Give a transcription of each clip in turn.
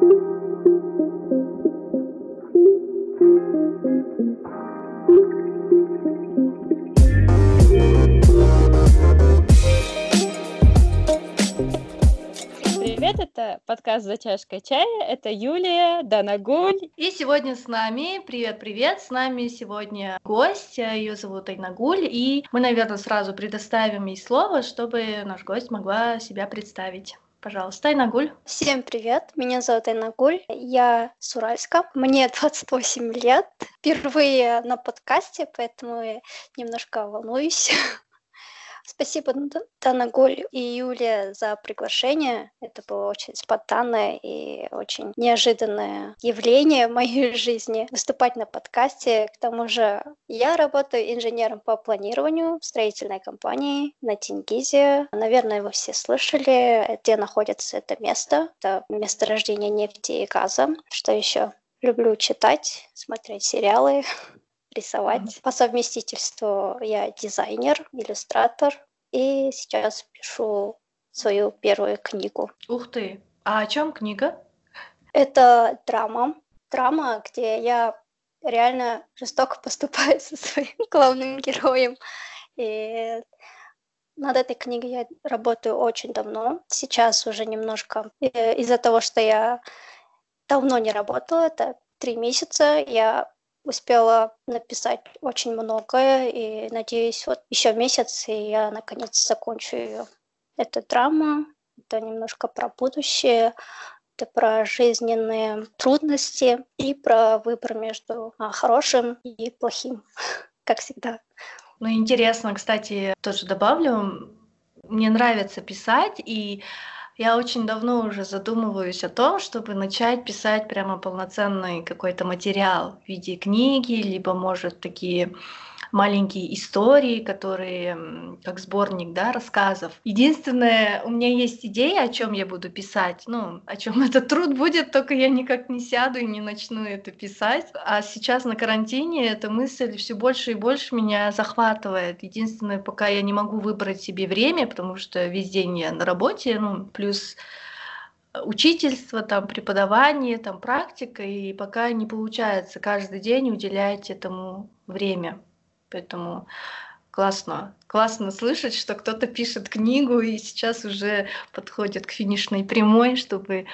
Привет, это подкаст «За чашкой чая». Это Юлия, Данагуль. И сегодня с нами, привет-привет, с нами сегодня гость, ее зовут Айнагуль, и мы, наверное, сразу предоставим ей слово, чтобы наш гость могла себя представить. Пожалуйста, Айнагуль. Всем привет, меня зовут Айнагуль, я с Уральска, мне 28 лет, впервые на подкасте, поэтому немножко волнуюсь. Спасибо, Танаголь и Юлия, за приглашение. Это было очень спонтанное и очень неожиданное явление в моей жизни. Выступать на подкасте. К тому же я работаю инженером по планированию в строительной компании на Тингизе. Наверное, вы все слышали, где находится это место. Это месторождение нефти и газа. Что еще? Люблю читать, смотреть сериалы, рисовать. По совместительству я дизайнер, иллюстратор, и сейчас пишу свою первую книгу. Ух ты! А о чем книга? Это драма. Драма, где я реально жестоко поступаю со своим главным героем. И над этой книгой я работаю очень давно. Сейчас уже немножко э, из-за того, что я давно не работала, это три месяца, я успела написать очень многое, и надеюсь, вот еще месяц, и я наконец закончу ее. Это драма, это немножко про будущее, это про жизненные трудности и про выбор между а, хорошим и плохим, как всегда. Ну, интересно, кстати, тоже добавлю, мне нравится писать, и я очень давно уже задумываюсь о том, чтобы начать писать прямо полноценный какой-то материал в виде книги, либо, может, такие маленькие истории, которые как сборник да, рассказов. Единственное, у меня есть идея, о чем я буду писать. Ну, о чем этот труд будет, только я никак не сяду и не начну это писать. А сейчас на карантине эта мысль все больше и больше меня захватывает. Единственное, пока я не могу выбрать себе время, потому что весь день я на работе, ну, плюс учительство, там, преподавание, там, практика, и пока не получается каждый день уделять этому время. Поэтому классно. Классно слышать, что кто-то пишет книгу и сейчас уже подходит к финишной прямой, чтобы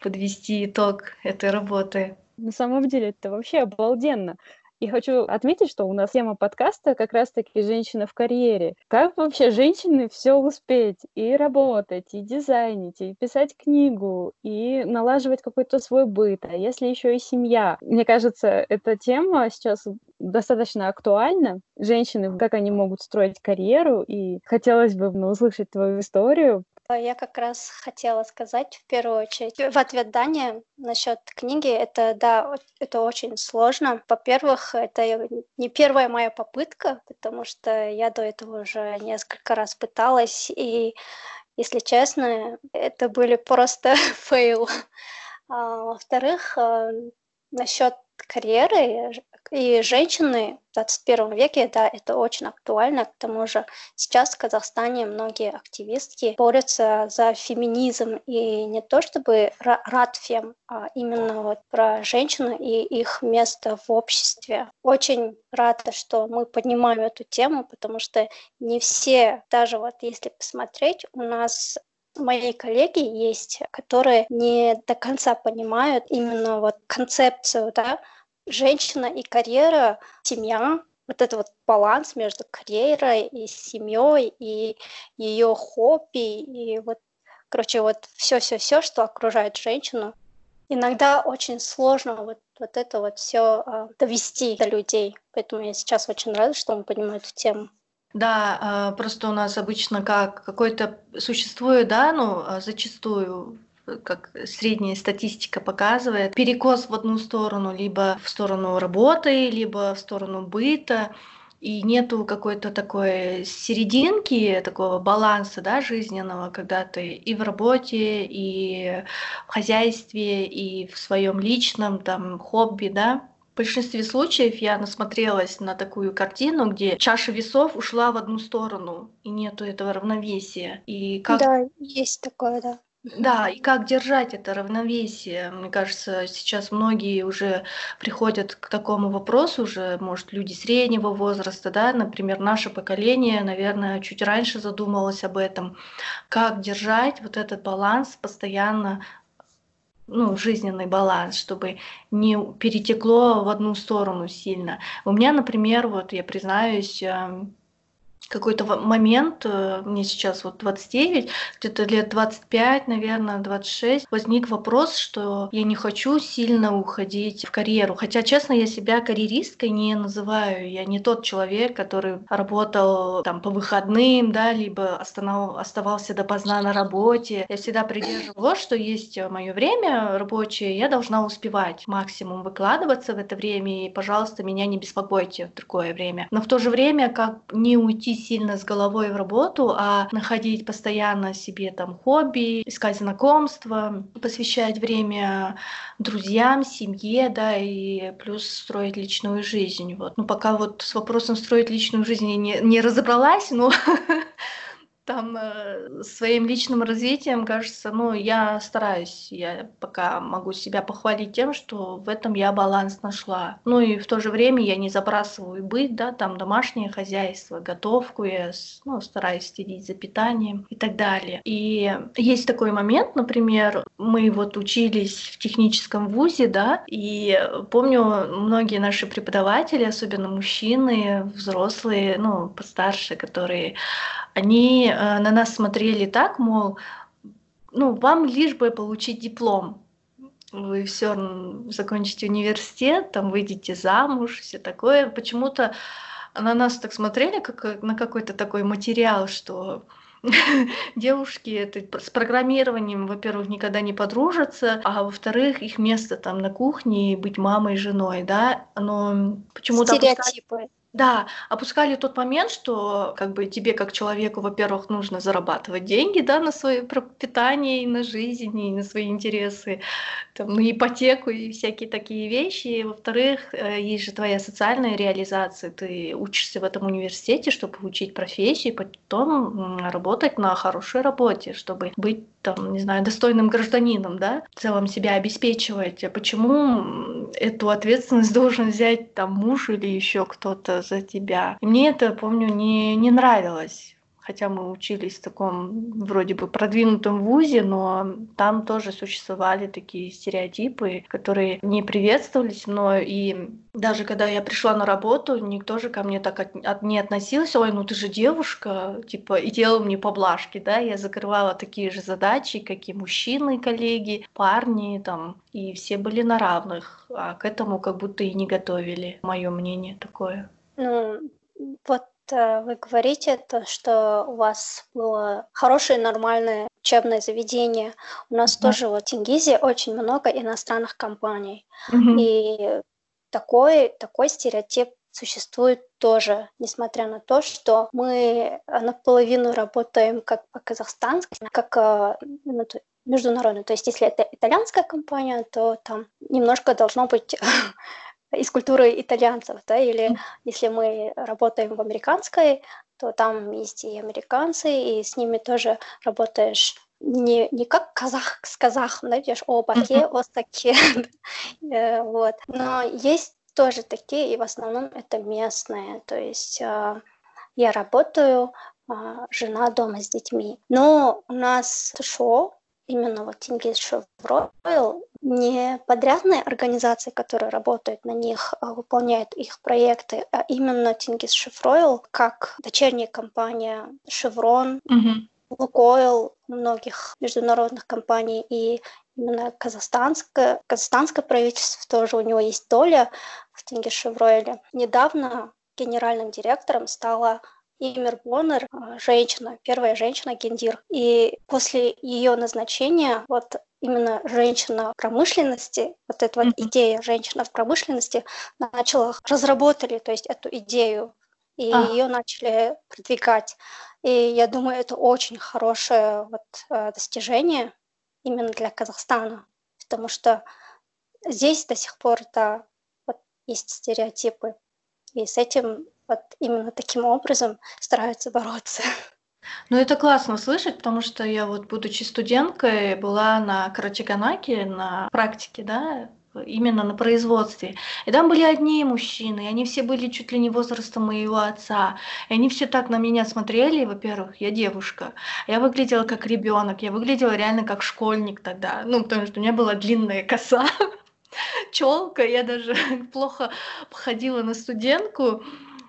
подвести итог этой работы. На самом деле это вообще обалденно. И хочу отметить, что у нас тема подкаста как раз-таки «Женщина в карьере». Как вообще женщины все успеть и работать, и дизайнить, и писать книгу, и налаживать какой-то свой быт, а если еще и семья? Мне кажется, эта тема сейчас достаточно актуальна. Женщины, как они могут строить карьеру, и хотелось бы ну, услышать твою историю, я как раз хотела сказать в первую очередь в ответ Дане насчет книги. Это да, это очень сложно. Во-первых, это не первая моя попытка, потому что я до этого уже несколько раз пыталась, и, если честно, это были просто fail. А, во-вторых, а, насчет карьеры и женщины в 21 веке, да, это очень актуально. К тому же сейчас в Казахстане многие активистки борются за феминизм. И не то чтобы радфем, а именно вот про женщину и их место в обществе. Очень рада, что мы поднимаем эту тему, потому что не все, даже вот если посмотреть, у нас мои коллеги есть, которые не до конца понимают именно вот концепцию, да, женщина и карьера, семья, вот этот вот баланс между карьерой и семьей, и ее хобби, и вот, короче, вот все-все-все, что окружает женщину. Иногда очень сложно вот, вот это вот все э, довести до людей. Поэтому я сейчас очень рада, что он понимает эту тему. Да, а, просто у нас обычно как какой-то существует, да, ну, а, зачастую как средняя статистика показывает, перекос в одну сторону, либо в сторону работы, либо в сторону быта, и нету какой-то такой серединки, такого баланса да, жизненного, когда ты и в работе, и в хозяйстве, и в своем личном там хобби, да, в большинстве случаев я насмотрелась на такую картину, где чаша весов ушла в одну сторону, и нету этого равновесия. И как... Да, есть такое, да. Да, и как держать это равновесие? Мне кажется, сейчас многие уже приходят к такому вопросу, уже, может, люди среднего возраста, да, например, наше поколение, наверное, чуть раньше задумалось об этом, как держать вот этот баланс постоянно ну, жизненный баланс, чтобы не перетекло в одну сторону сильно. У меня, например, вот я признаюсь, эм, какой-то момент, э, мне сейчас вот 29, где-то лет 25, наверное, 26, возник вопрос, что я не хочу сильно уходить в карьеру. Хотя, честно, я себя карьеристкой не называю. Я не тот человек, который работал там по выходным, да, либо останов... оставался допоздна на работе. Я всегда придерживалась, что есть мое время рабочее, я должна успевать максимум выкладываться в это время, и, пожалуйста, меня не беспокойте в другое время. Но в то же время, как не уйти сильно с головой в работу, а находить постоянно себе там хобби, искать знакомства, посвящать время друзьям, семье, да, и плюс строить личную жизнь. Вот. Ну, пока вот с вопросом строить личную жизнь я не, не разобралась, но там э, своим личным развитием, кажется, ну, я стараюсь, я пока могу себя похвалить тем, что в этом я баланс нашла. Ну и в то же время я не забрасываю быть, да, там домашнее хозяйство, готовку, я ну, стараюсь следить за питанием и так далее. И есть такой момент, например, мы вот учились в техническом вузе, да, и помню, многие наши преподаватели, особенно мужчины, взрослые, ну, постарше, которые они э, на нас смотрели так, мол, ну, вам лишь бы получить диплом. Вы все закончите университет, там выйдете замуж, все такое. Почему-то на нас так смотрели, как на какой-то такой материал, что девушки это, с программированием, во-первых, никогда не подружатся, а во-вторых, их место там на кухне быть мамой и женой, да, но почему-то... Стереотипы. Да, опускали тот момент, что как бы тебе как человеку, во-первых, нужно зарабатывать деньги, да, на свое пропитание, и на жизнь, и на свои интересы, там, на ипотеку и всякие такие вещи. И, во-вторых, э, есть же твоя социальная реализация. Ты учишься в этом университете, чтобы получить профессию, и потом работать на хорошей работе, чтобы быть там, не знаю, достойным гражданином, да, в целом себя обеспечивать. Почему эту ответственность должен взять там муж или еще кто-то за тебя? И мне это, помню, не, не нравилось хотя мы учились в таком вроде бы продвинутом вузе, но там тоже существовали такие стереотипы, которые не приветствовались мной. И даже когда я пришла на работу, никто же ко мне так от, от, не относился, ой, ну ты же девушка, типа, и делал мне поблажки, да, я закрывала такие же задачи, как и мужчины, коллеги, парни, там, и все были на равных, а к этому как будто и не готовили, мое мнение такое. Ну, вот Э, вы говорите, то, что у вас было хорошее, нормальное учебное заведение. У нас да. тоже в Тингизе очень много иностранных компаний. Угу. И такой, такой стереотип существует тоже, несмотря на то, что мы наполовину работаем как по-казахстански, как э, ну, международно. То есть если это итальянская компания, то там немножко должно быть из культуры итальянцев, да, или mm. если мы работаем в американской, то там есть и американцы, и с ними тоже работаешь не, не как казах с казахом, да, идешь, о, баке, mm-hmm. остаке, э, вот. Но есть тоже такие, и в основном это местные, то есть а, я работаю, а, жена дома с детьми. Но у нас шоу, именно вот Тингис Шевройл, не подрядные организации, которые работают на них, а выполняют их проекты, а именно Тингис Шевройл, как дочерняя компания Chevron, Лукойл, многих международных компаний и именно казахстанское, казахстанское правительство тоже у него есть доля в Тингис Шевройле. Недавно генеральным директором стала Имер Боннер, а, женщина, первая женщина Гендир. И после ее назначения вот именно женщина в промышленности, вот эта вот идея женщина в промышленности начала, разработали, то есть эту идею, и а. ее начали продвигать. И я думаю, это очень хорошее вот э, достижение именно для Казахстана, потому что здесь до сих пор да, вот есть стереотипы, и с этим вот именно таким образом стараются бороться. Ну, это классно слышать, потому что я вот, будучи студенткой, была на Карачаганаке, на практике, да, именно на производстве. И там были одни мужчины, и они все были чуть ли не возраста моего отца. И они все так на меня смотрели, во-первых, я девушка. Я выглядела как ребенок, я выглядела реально как школьник тогда. Ну, потому что у меня была длинная коса, челка, я даже плохо походила на студентку.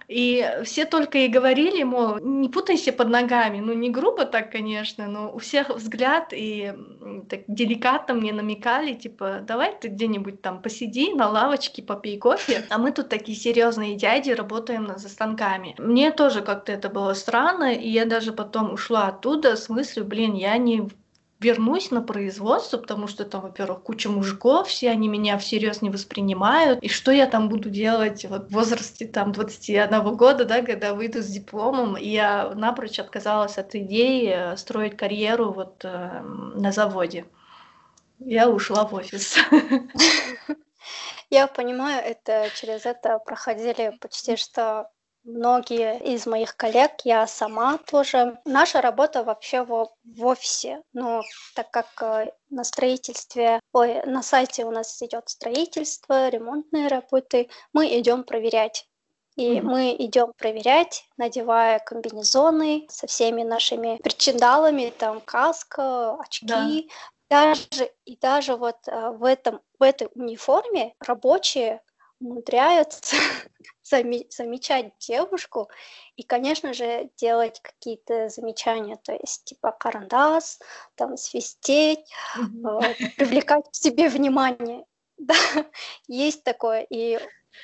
И все только и говорили, мол, не путайся под ногами. Ну, не грубо так, конечно, но у всех взгляд и так деликатно мне намекали, типа, давай ты где-нибудь там посиди на лавочке, попей кофе, а мы тут такие серьезные дяди, работаем за станками. Мне тоже как-то это было странно, и я даже потом ушла оттуда с мыслью, блин, я не вернусь на производство, потому что там, во-первых, куча мужиков, все они меня всерьез не воспринимают, и что я там буду делать вот в возрасте там 21 года, да, когда выйду с дипломом, и я напрочь отказалась от идеи э, строить карьеру вот э, на заводе. Я ушла в офис. Я понимаю, это через это проходили почти что многие из моих коллег, я сама тоже. Наша работа вообще в, в офисе, но так как э, на строительстве, ой, на сайте у нас идет строительство, ремонтные работы, мы идем проверять. И mm-hmm. мы идем проверять, надевая комбинезоны со всеми нашими причиндалами, там каска, очки. Да. Даже и даже вот э, в этом в этой униформе рабочие умудряются заме- замечать девушку и, конечно же, делать какие-то замечания, то есть типа карандас, там свистеть, э, привлекать к себе внимание. Да, есть такое. И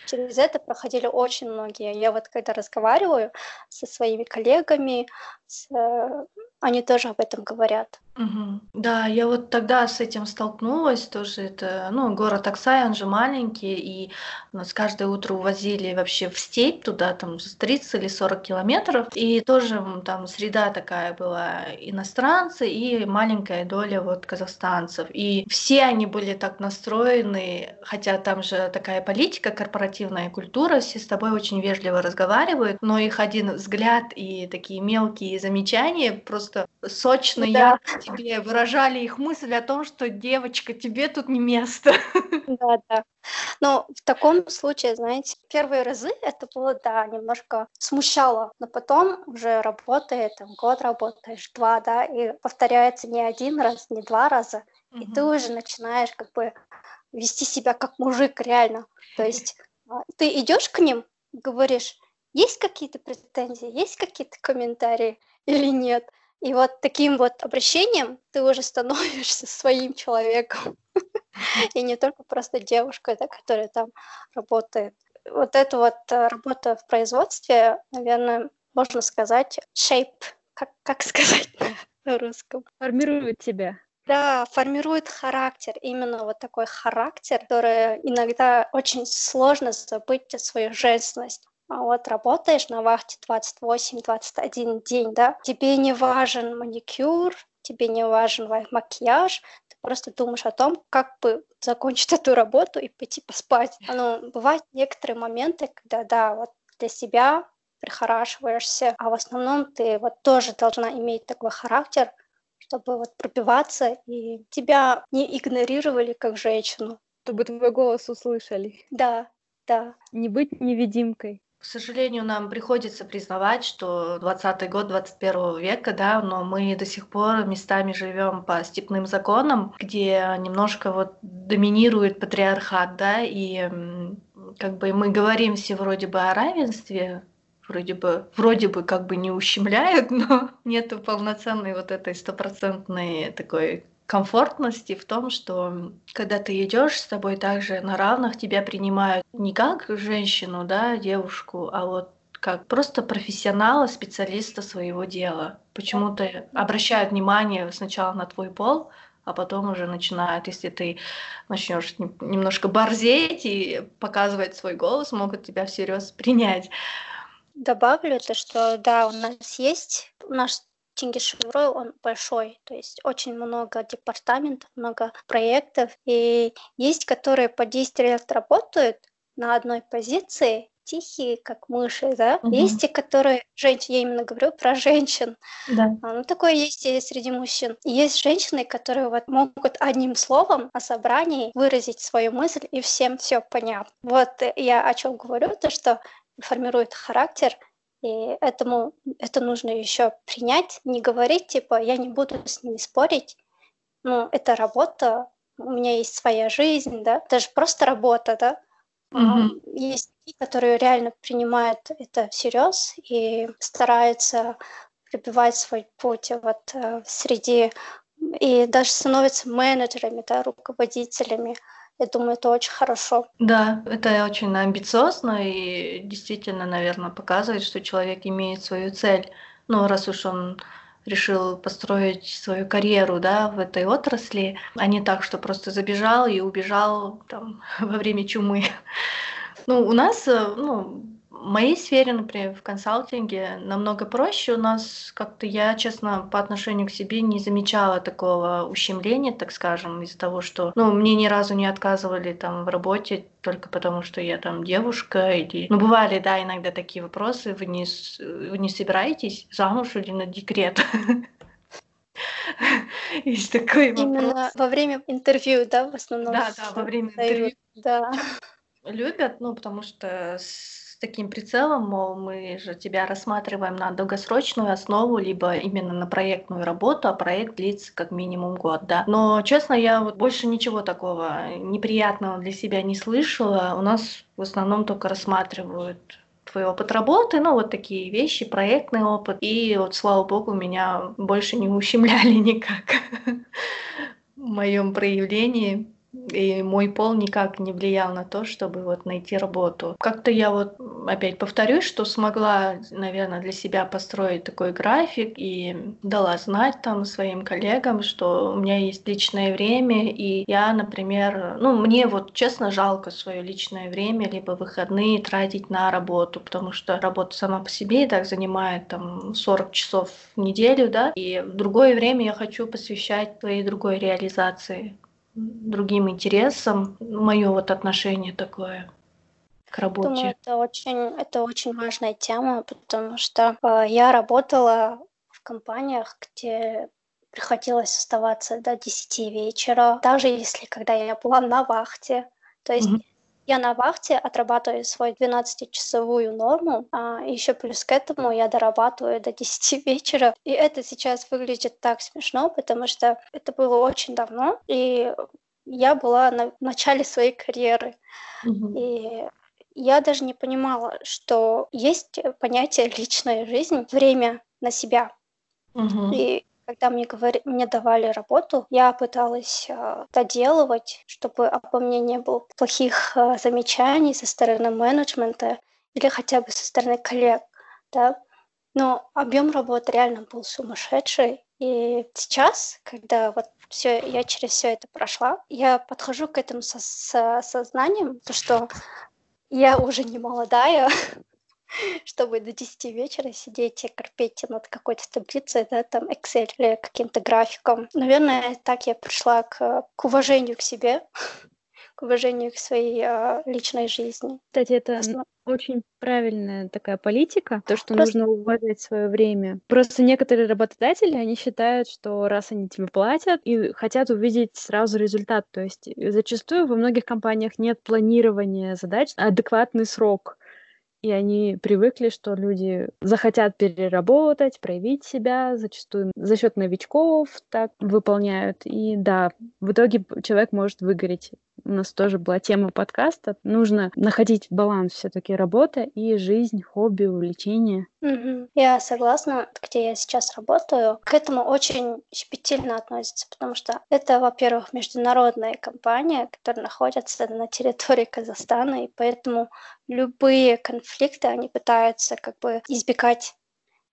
через это проходили очень многие. Я вот когда разговариваю со своими коллегами, с, э, они тоже об этом говорят. Мгм. Да, я вот тогда с этим столкнулась тоже. Это, ну, город Аксай, он же маленький, и нас каждое утро увозили вообще в степь туда, там, с 30 или 40 километров. И тоже там среда такая была, иностранцы и маленькая доля вот казахстанцев. И все они были так настроены, хотя там же такая политика, корпоративная культура, все с тобой очень вежливо разговаривают, но их один взгляд и такие мелкие замечания просто сочно, Да. ярко тебе выражали их мысль о том, что девочка, тебе тут не место. Да, да. Но в таком случае, знаете, первые разы это было, да, немножко смущало, но потом уже работает, там, год работаешь, два, да, и повторяется не один раз, не два раза, и ты уже начинаешь как бы вести себя как мужик реально. То есть а, ты идешь к ним, говоришь, есть какие-то претензии, есть какие-то комментарии или нет? И вот таким вот обращением ты уже становишься своим человеком. И не только просто девушкой, да, которая там работает. Вот эта вот э, работа в производстве, наверное, можно сказать, shape, как, как сказать на русском? Формирует тебя. Да, формирует характер, именно вот такой характер, который иногда очень сложно забыть свою женственность. А вот работаешь на вахте 28-21 день, да, тебе не важен маникюр, тебе не важен макияж, ты просто думаешь о том, как бы закончить эту работу и пойти поспать. Ну, бывают некоторые моменты, когда, да, вот для себя прихорашиваешься, а в основном ты вот тоже должна иметь такой характер, чтобы вот пробиваться и тебя не игнорировали как женщину. Чтобы твой голос услышали. Да, да. Не быть невидимкой. К сожалению, нам приходится признавать, что 20 год 21 века, да, но мы до сих пор местами живем по степным законам, где немножко вот доминирует патриархат, да, и как бы мы говорим все вроде бы о равенстве, вроде бы, вроде бы как бы не ущемляют, но нету полноценной вот этой стопроцентной такой комфортности в том, что когда ты идешь с тобой также на равных, тебя принимают не как женщину, да, девушку, а вот как просто профессионала, специалиста своего дела. Почему-то обращают внимание сначала на твой пол, а потом уже начинают, если ты начнешь немножко борзеть и показывать свой голос, могут тебя всерьез принять. Добавлю то, что да, у нас есть наш Чингишеврой, он большой, то есть очень много департаментов, много проектов, и есть, которые по 10 лет работают на одной позиции, тихие, как мыши, да. Угу. Есть те, которые женщины, я именно говорю про женщин. Да. А, ну, такое есть и среди мужчин. И есть женщины, которые вот могут одним словом о собрании выразить свою мысль, и всем все понятно. Вот я о чем говорю, то, что формирует характер, и этому это нужно еще принять, не говорить, типа, я не буду с ними спорить. Ну, это работа, у меня есть своя жизнь, да, это же просто работа, да. Mm-hmm. Есть такие, которые реально принимают это всерьез и стараются пробивать свой путь вот э, среди и даже становятся менеджерами, да, руководителями. Я думаю, это очень хорошо. Да, это очень амбициозно и действительно, наверное, показывает, что человек имеет свою цель. Ну, раз уж он решил построить свою карьеру да, в этой отрасли, а не так, что просто забежал и убежал там, во время чумы. Ну, у нас, э, ну, в моей сфере, например, в консалтинге намного проще. У нас как-то я, честно, по отношению к себе не замечала такого ущемления, так скажем, из-за того, что, ну, мне ни разу не отказывали там в работе только потому, что я там девушка или... Ну, бывали, да, иногда такие вопросы. Вы не, вы не собираетесь замуж или на декрет? Есть такой вопрос. Именно во время интервью, да, в основном? Да, да, во время интервью. Да. Любят, ну, потому что таким прицелом, мол, мы же тебя рассматриваем на долгосрочную основу, либо именно на проектную работу, а проект длится как минимум год, да. Но, честно, я вот больше ничего такого неприятного для себя не слышала. У нас в основном только рассматривают твой опыт работы, ну, вот такие вещи, проектный опыт. И вот, слава богу, меня больше не ущемляли никак в моем проявлении и мой пол никак не влиял на то, чтобы вот найти работу. Как-то я вот опять повторюсь, что смогла, наверное, для себя построить такой график и дала знать там своим коллегам, что у меня есть личное время, и я, например, ну, мне вот честно жалко свое личное время, либо выходные тратить на работу, потому что работа сама по себе и так занимает там 40 часов в неделю, да, и в другое время я хочу посвящать своей другой реализации другим интересам. Мое вот отношение такое к работе. Думаю, это очень, это очень важная тема, потому что э, я работала в компаниях, где приходилось оставаться до 10 вечера, даже если когда я была на вахте. То есть mm-hmm. Я на вахте отрабатываю свою 12-часовую норму, а еще плюс к этому я дорабатываю до 10 вечера. И это сейчас выглядит так смешно, потому что это было очень давно, и я была на начале своей карьеры. Mm-hmm. И я даже не понимала, что есть понятие личная жизнь, время на себя. Mm-hmm. И когда мне, говори, мне давали работу, я пыталась э, доделывать, чтобы обо мне не было плохих э, замечаний со стороны менеджмента или хотя бы со стороны коллег, да. Но объем работы реально был сумасшедший. И сейчас, когда вот все, я через все это прошла, я подхожу к этому со, со сознанием, то, что я уже не молодая, чтобы до 10 вечера сидеть и корпеть над какой-то таблицей, да, там Excel или каким-то графиком. Наверное, так я пришла к, к уважению к себе, к уважению к своей э, личной жизни. Кстати, это Основ... очень правильная такая политика, то, что Просто... нужно уважать свое время. Просто некоторые работодатели, они считают, что раз они тебе платят и хотят увидеть сразу результат, то есть зачастую во многих компаниях нет планирования задач, адекватный срок и они привыкли, что люди захотят переработать, проявить себя, зачастую за счет новичков так выполняют. И да, в итоге человек может выгореть. У нас тоже была тема подкаста. Нужно находить баланс все-таки работа и жизнь, хобби, увлечения. Я согласна, где я сейчас работаю. К этому очень щепетильно относятся, потому что это, во-первых, международная компания, которая находится на территории Казахстана, и поэтому любые конфликты они пытаются как бы избегать.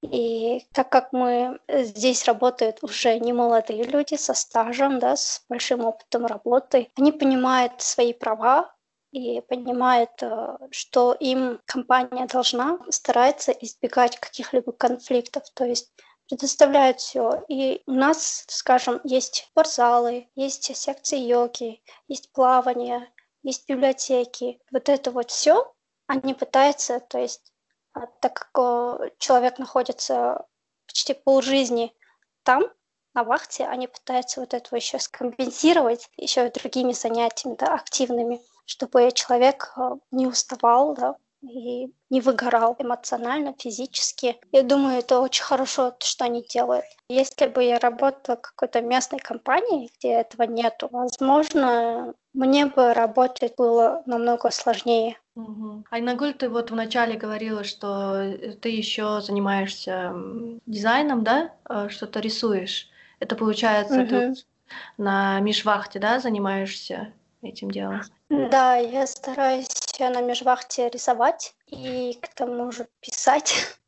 И так как мы э, здесь работают уже не молодые люди со стажем, да, с большим опытом работы, они понимают свои права и понимают, э, что им компания должна стараться избегать каких-либо конфликтов, то есть предоставляют все. И у нас, скажем, есть спортзалы, есть секции йоги, есть плавание, есть библиотеки. Вот это вот все они пытаются, то есть, так как человек находится почти полжизни там, на вахте, они пытаются вот этого еще скомпенсировать еще другими занятиями, да, активными, чтобы человек э, не уставал, да, и не выгорал эмоционально, физически. Я думаю, это очень хорошо, что они делают. Если бы я работала в какой-то местной компании, где этого нету, возможно, мне бы работать было намного сложнее. Угу. Айнагуль, ты вот вначале говорила, что ты еще занимаешься дизайном, да? Э, что-то рисуешь. Это получается, угу. ты на межвахте, да, занимаешься этим делом? Да, я стараюсь на межвахте рисовать и к тому же писать.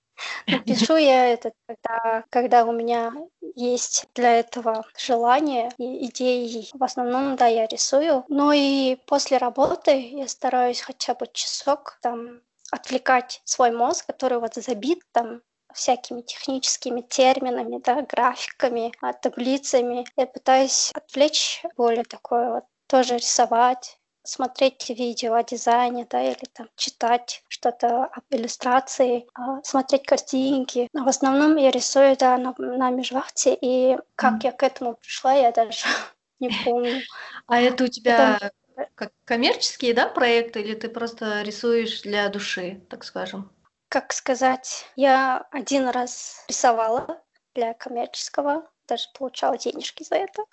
Пишу я это, когда, когда у меня есть для этого желание и идеи. В основном, да, я рисую. Но и после работы я стараюсь хотя бы часок там отвлекать свой мозг, который вот забит там всякими техническими терминами, да, графиками, а, таблицами. Я пытаюсь отвлечь более такое вот тоже рисовать, смотреть видео о дизайне, да, или там читать что-то об иллюстрации, а, смотреть картинки. Но в основном я рисую, да, на, на межвахте, и как mm. я к этому пришла, я даже не помню. А это у тебя Потом... как коммерческие, да, проекты, или ты просто рисуешь для души, так скажем? Как сказать, я один раз рисовала для коммерческого, даже получала денежки за это.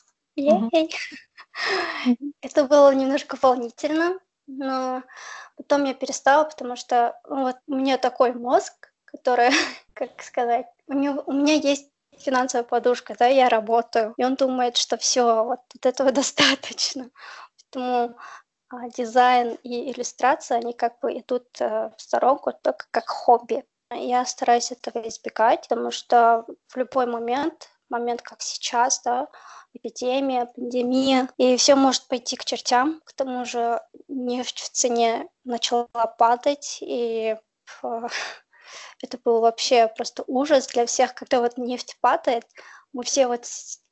Это было немножко волнительно, но потом я перестала, потому что ну, вот у меня такой мозг, который, как сказать, у, него, у меня есть финансовая подушка, да, я работаю, и он думает, что все, вот, вот этого достаточно. Поэтому а, дизайн и иллюстрация, они как бы идут а, в сторонку только как хобби. Я стараюсь этого избегать, потому что в любой момент, момент как сейчас, да, эпидемия, пандемия, и все может пойти к чертям. К тому же нефть в цене начала падать, и это был вообще просто ужас для всех, когда вот нефть падает, мы все вот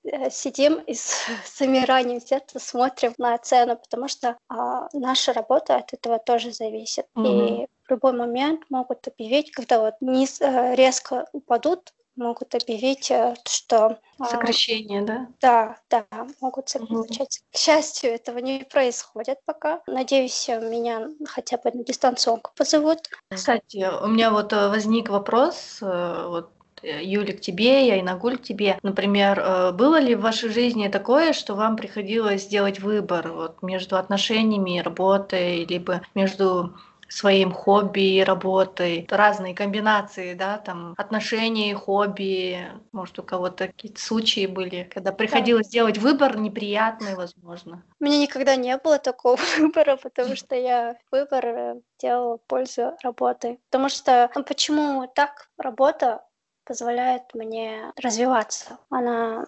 э, сидим и с замиранием сердца смотрим на цену, потому что а, наша работа от этого тоже зависит. Mm-hmm. И в любой момент могут объявить, когда вот низ э, резко упадут могут объявить, э, что... А, Сокращение, да? Да, да, могут сокращать. Угу. К счастью, этого не происходит пока. Надеюсь, меня хотя бы на дистанционку позовут. Кстати, у меня вот э, возник вопрос, э, вот Юля, к тебе, я и Нагуль к тебе. Например, было ли в вашей жизни такое, что вам приходилось сделать выбор вот, между отношениями работой, либо между своим хобби работой, разные комбинации, да, там отношения, хобби, может у кого-то какие-то случаи были, когда приходилось да. делать выбор неприятный, возможно. У меня никогда не было такого выбора, потому что я выбор э, делала пользу работы. Потому что ну, почему так работа позволяет мне развиваться. Она,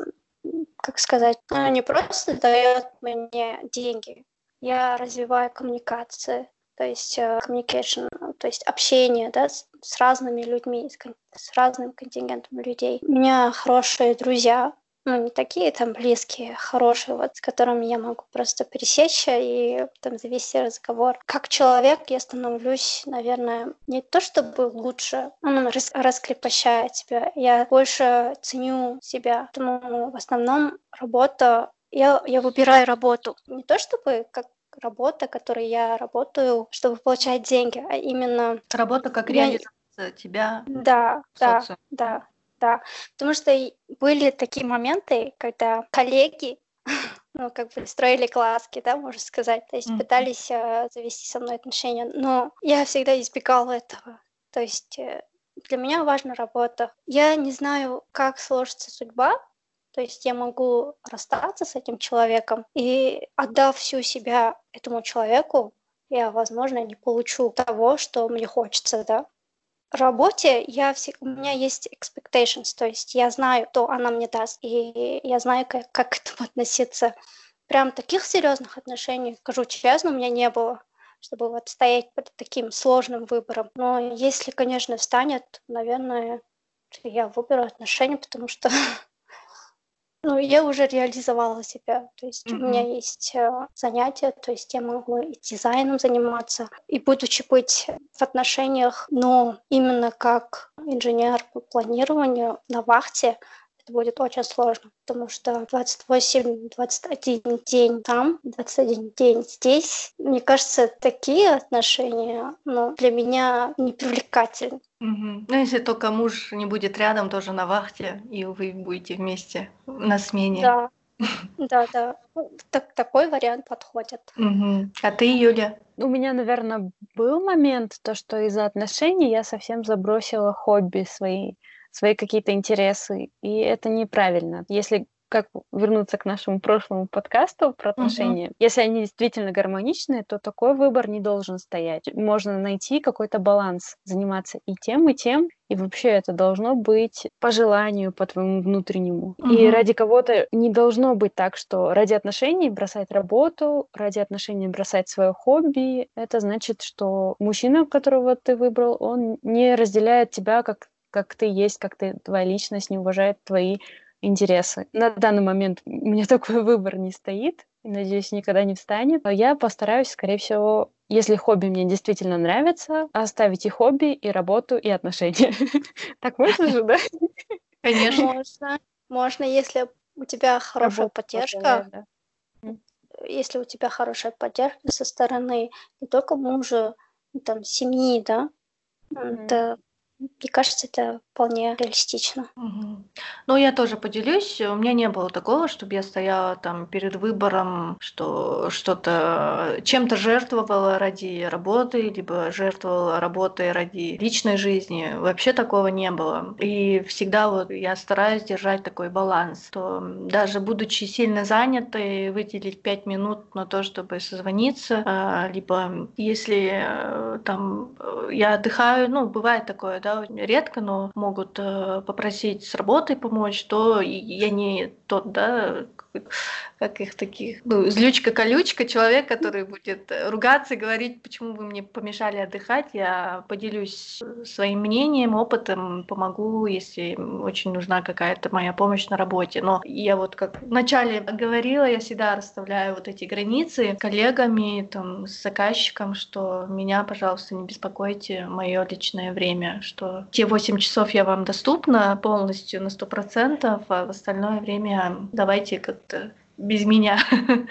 как сказать, она не просто дает мне деньги. Я развиваю коммуникации, то есть э, communication, то есть общение да, с, с разными людьми, с, с разным контингентом людей. У меня хорошие друзья, ну, не такие там близкие, хорошие, вот, с которыми я могу просто пересечься и там завести разговор. Как человек я становлюсь, наверное, не то чтобы лучше, он рас раскрепощает тебя. Я больше ценю себя. Поэтому в основном работа я, я выбираю работу. Не то чтобы как работа, которой я работаю, чтобы получать деньги, а именно... Работа как реализация я... тебя Да, да, да, да. Потому что были такие моменты, когда коллеги ну, как бы строили класски, да, можно сказать, то есть mm-hmm. пытались uh, завести со мной отношения, но я всегда избегала этого. То есть э, для меня важна работа. Я не знаю, как сложится судьба, то есть я могу расстаться с этим человеком и отдав всю себя этому человеку, я, возможно, не получу того, что мне хочется, да. Работе я все, у меня есть expectations, то есть я знаю, что она мне даст, и я знаю, как, как к этому относиться. Прям таких серьезных отношений, скажу честно, у меня не было, чтобы вот стоять под таким сложным выбором. Но если, конечно, встанет, наверное, я выберу отношения, потому что Ну, я уже реализовала себя. То есть mm-hmm. у меня есть э, занятия, то есть я могу и дизайном заниматься, и будучи быть в отношениях, но именно как инженер по планированию на вахте, это будет очень сложно, потому что 28-21 день там, 21 день здесь. Мне кажется, такие отношения ну, для меня непривлекательны. Угу. Ну, если только муж не будет рядом, тоже на вахте, и вы будете вместе на смене. Да, да, да. Ну, так, такой вариант подходит. Угу. А ты, Юля? У меня, наверное, был момент, то, что из-за отношений я совсем забросила хобби свои свои какие-то интересы, и это неправильно. Если как вернуться к нашему прошлому подкасту про отношения. Uh-huh. Если они действительно гармоничные, то такой выбор не должен стоять. Можно найти какой-то баланс, заниматься и тем, и тем. И вообще это должно быть по желанию, по твоему внутреннему. Uh-huh. И ради кого-то не должно быть так, что ради отношений бросать работу, ради отношений бросать свое хобби. Это значит, что мужчина, которого ты выбрал, он не разделяет тебя как как ты есть, как ты, твоя личность не уважает твои интересы. На данный момент у меня такой выбор не стоит, надеюсь, никогда не встанет. Я постараюсь, скорее всего, если хобби мне действительно нравится, оставить и хобби, и работу, и отношения. Так можно же, да? Конечно. Можно. Можно, если у тебя хорошая поддержка. Если у тебя хорошая поддержка со стороны не только мужа, там, семьи, да, мне кажется, это вполне реалистично. Ну, я тоже поделюсь. У меня не было такого, чтобы я стояла там перед выбором, что что-то чем-то жертвовала ради работы, либо жертвовала работой ради личной жизни. Вообще такого не было. И всегда вот я стараюсь держать такой баланс, что даже будучи сильно занятой, выделить пять минут на то, чтобы созвониться, а, либо если э, там э, я отдыхаю, ну, бывает такое, да, редко, но могут э, попросить с работой помочь, то я не тот, да, как их таких, ну, злючка-колючка, человек, который будет ругаться и говорить, почему вы мне помешали отдыхать, я поделюсь своим мнением, опытом, помогу, если очень нужна какая-то моя помощь на работе. Но я вот как вначале говорила, я всегда расставляю вот эти границы коллегами, там, с заказчиком, что меня, пожалуйста, не беспокойте мое личное время, что те 8 часов я вам доступна полностью на 100%, а в остальное время давайте как-то без меня.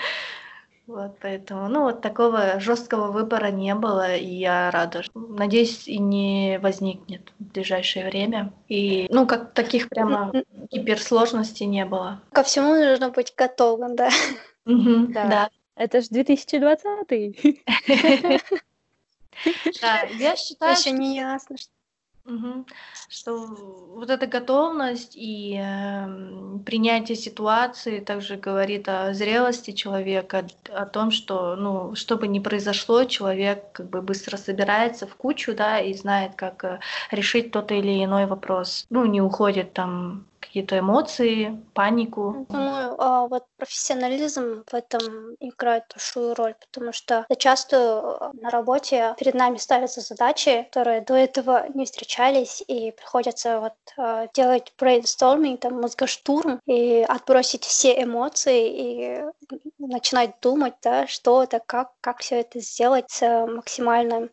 Вот поэтому, ну вот такого жесткого выбора не было, и я рада. Надеюсь, и не возникнет в ближайшее время. И, ну, как таких прямо гиперсложностей не было. Ко всему нужно быть готовым, да. Да. Это ж 2020 Да, я считаю, Еще не ясно, что Мгм. Что вот эта готовность и эм, принятие ситуации также говорит о зрелости человека, о том, что, ну, что бы ни произошло, человек как бы быстро собирается в кучу, да, и знает, как э, решить тот или иной вопрос. Ну, не уходит там какие-то эмоции, панику. Думаю, а, вот профессионализм в этом играет большую роль, потому что часто на работе перед нами ставятся задачи, которые до этого не встречались, и приходится вот а, делать брейнсторминг, там, мозгоштурм, и отбросить все эмоции, и начинать думать, да, что это, как, как все это сделать с максимальным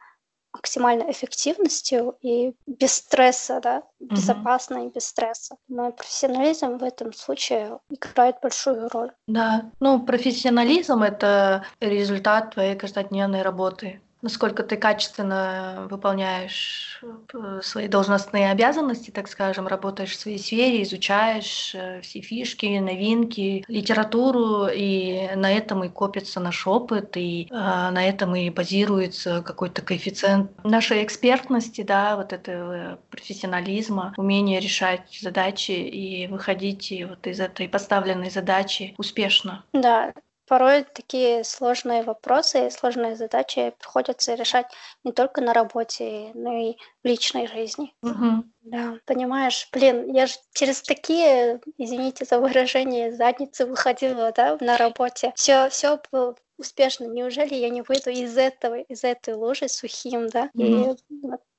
максимальной эффективностью и без стресса, да, безопасно mm-hmm. и без стресса. Но профессионализм в этом случае играет большую роль. Да, ну профессионализм это результат твоей каждодневной работы насколько ты качественно выполняешь э, свои должностные обязанности, так скажем, работаешь в своей сфере, изучаешь э, все фишки, новинки, литературу, и на этом и копится наш опыт, и а, на этом и базируется какой-то коэффициент нашей экспертности, да, вот этого профессионализма, умение решать задачи и выходить вот из этой поставленной задачи успешно. Да, Порой такие сложные вопросы и сложные задачи приходится решать не только на работе, но и в личной жизни. Угу. Да, понимаешь, блин, я же через такие, извините за выражение, задницы выходила, да, на работе. Все, все было успешно. Неужели я не выйду из этого, из этой лужи сухим, да? Угу. И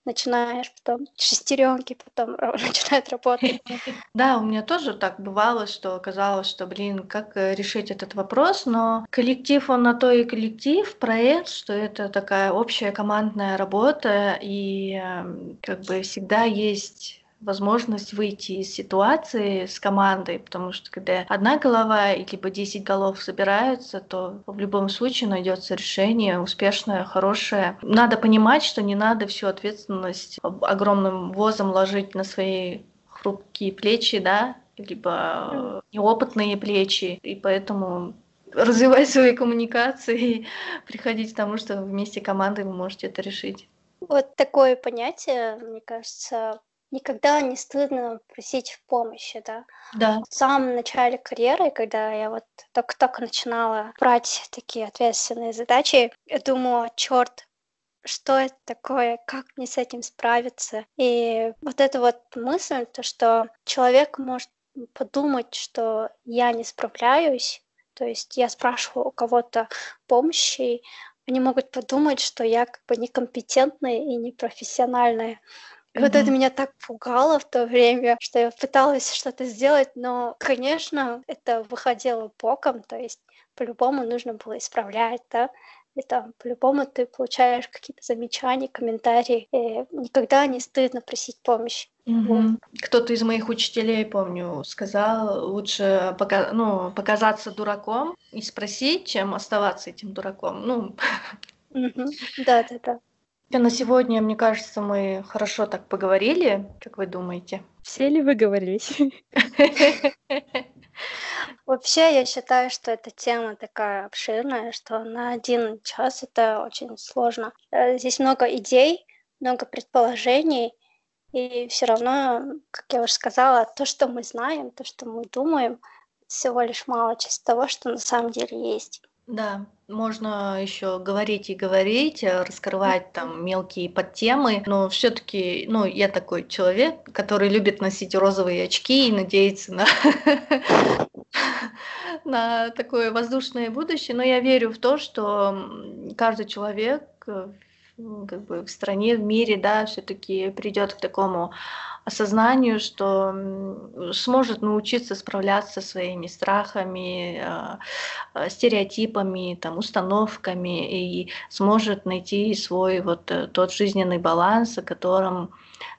начинаешь потом шестеренки, потом начинают работать. Да, у меня тоже так бывало, что казалось, что, блин, как э, решить этот вопрос, но коллектив, он на то и коллектив, проект, что это такая общая командная работа, и эм, как бы всегда есть возможность выйти из ситуации с командой, потому что когда одна голова и либо 10 голов собираются, то в любом случае найдется решение успешное, хорошее. Надо понимать, что не надо всю ответственность огромным возом ложить на свои хрупкие плечи, да, либо неопытные плечи, и поэтому развивать свои коммуникации и приходить к тому, что вместе командой вы можете это решить. Вот такое понятие, мне кажется, никогда не стыдно просить помощи, да. Да. В самом начале карьеры, когда я вот только-только начинала брать такие ответственные задачи, я думала, черт, что это такое, как мне с этим справиться. И вот эта вот мысль, то, что человек может подумать, что я не справляюсь, то есть я спрашиваю у кого-то помощи, они могут подумать, что я как бы некомпетентная и непрофессиональная. И вот это меня так пугало в то время, что я пыталась что-то сделать, но, конечно, это выходило боком, то есть по-любому нужно было исправлять, да, и там по-любому ты получаешь какие-то замечания, комментарии, и никогда не стыдно просить помощь. Угу. Вот. Кто-то из моих учителей, помню, сказал, лучше пока, ну, показаться дураком и спросить, чем оставаться этим дураком. Ну. Да, да, да. На сегодня, мне кажется, мы хорошо так поговорили. Как вы думаете? Все ли выговорились? Вообще, я считаю, что эта тема такая обширная, что на один час это очень сложно. Э, здесь много идей, много предположений, и все равно, как я уже сказала, то, что мы знаем, то, что мы думаем, всего лишь мало часть того, что на самом деле есть. Да, можно еще говорить и говорить, э, раскрывать там мелкие подтемы, но все-таки, ну, я такой человек, который любит носить розовые очки и надеяться на на такое воздушное будущее, но я верю в то, что каждый человек э, как бы в стране, в мире, да, все-таки придет к такому осознанию, что сможет научиться справляться со своими страхами, а, а, стереотипами, там, установками и сможет найти свой вот э, тот жизненный баланс, о котором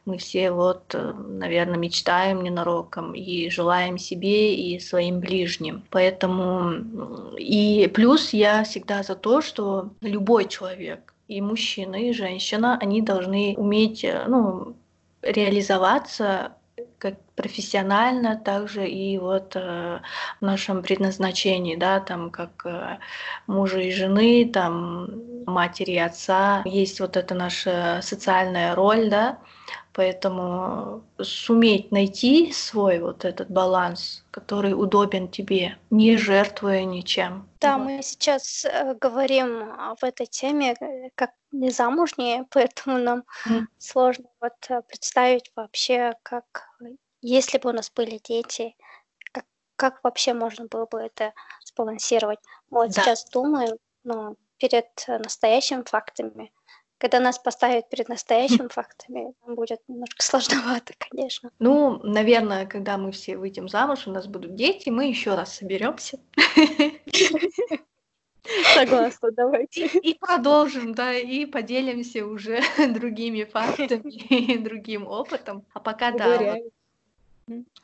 мы все вот, э, наверное, мечтаем ненароком и желаем себе и своим ближним. Поэтому и плюс я всегда за то, что любой человек, и мужчина, и женщина, они должны уметь, э, ну, реализоваться как профессионально, также и вот э, в нашем предназначении, да, там как э, мужа и жены, там матери и отца, есть вот эта наша социальная роль, да, Поэтому суметь найти свой вот этот баланс, который удобен тебе, не жертвуя ничем. Да, вот. мы сейчас э, говорим в этой теме э, как не замужние, поэтому нам mm. сложно вот э, представить вообще, как если бы у нас были дети, как, как вообще можно было бы это сбалансировать. Вот да. сейчас думаю, но перед настоящими фактами когда нас поставят перед настоящими фактами, будет немножко сложновато, конечно. Ну, наверное, когда мы все выйдем замуж, у нас будут дети, мы еще раз соберемся. Согласна, давайте. И, продолжим, да, и поделимся уже другими фактами и другим опытом. А пока, да,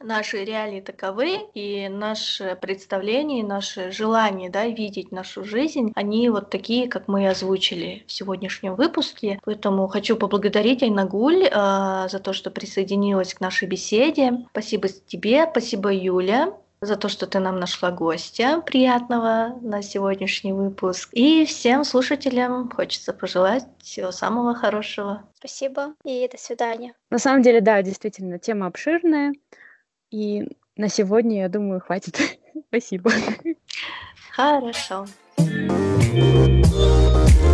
Наши реалии таковы, и наше представление, наше желание да, видеть нашу жизнь, они вот такие, как мы озвучили в сегодняшнем выпуске. Поэтому хочу поблагодарить Айнагуль э, за то, что присоединилась к нашей беседе. Спасибо тебе, спасибо Юля за то, что ты нам нашла гостя приятного на сегодняшний выпуск. И всем слушателям хочется пожелать всего самого хорошего. Спасибо и до свидания. На самом деле, да, действительно, тема обширная. И на сегодня, я думаю, хватит. Спасибо. Хорошо. thank you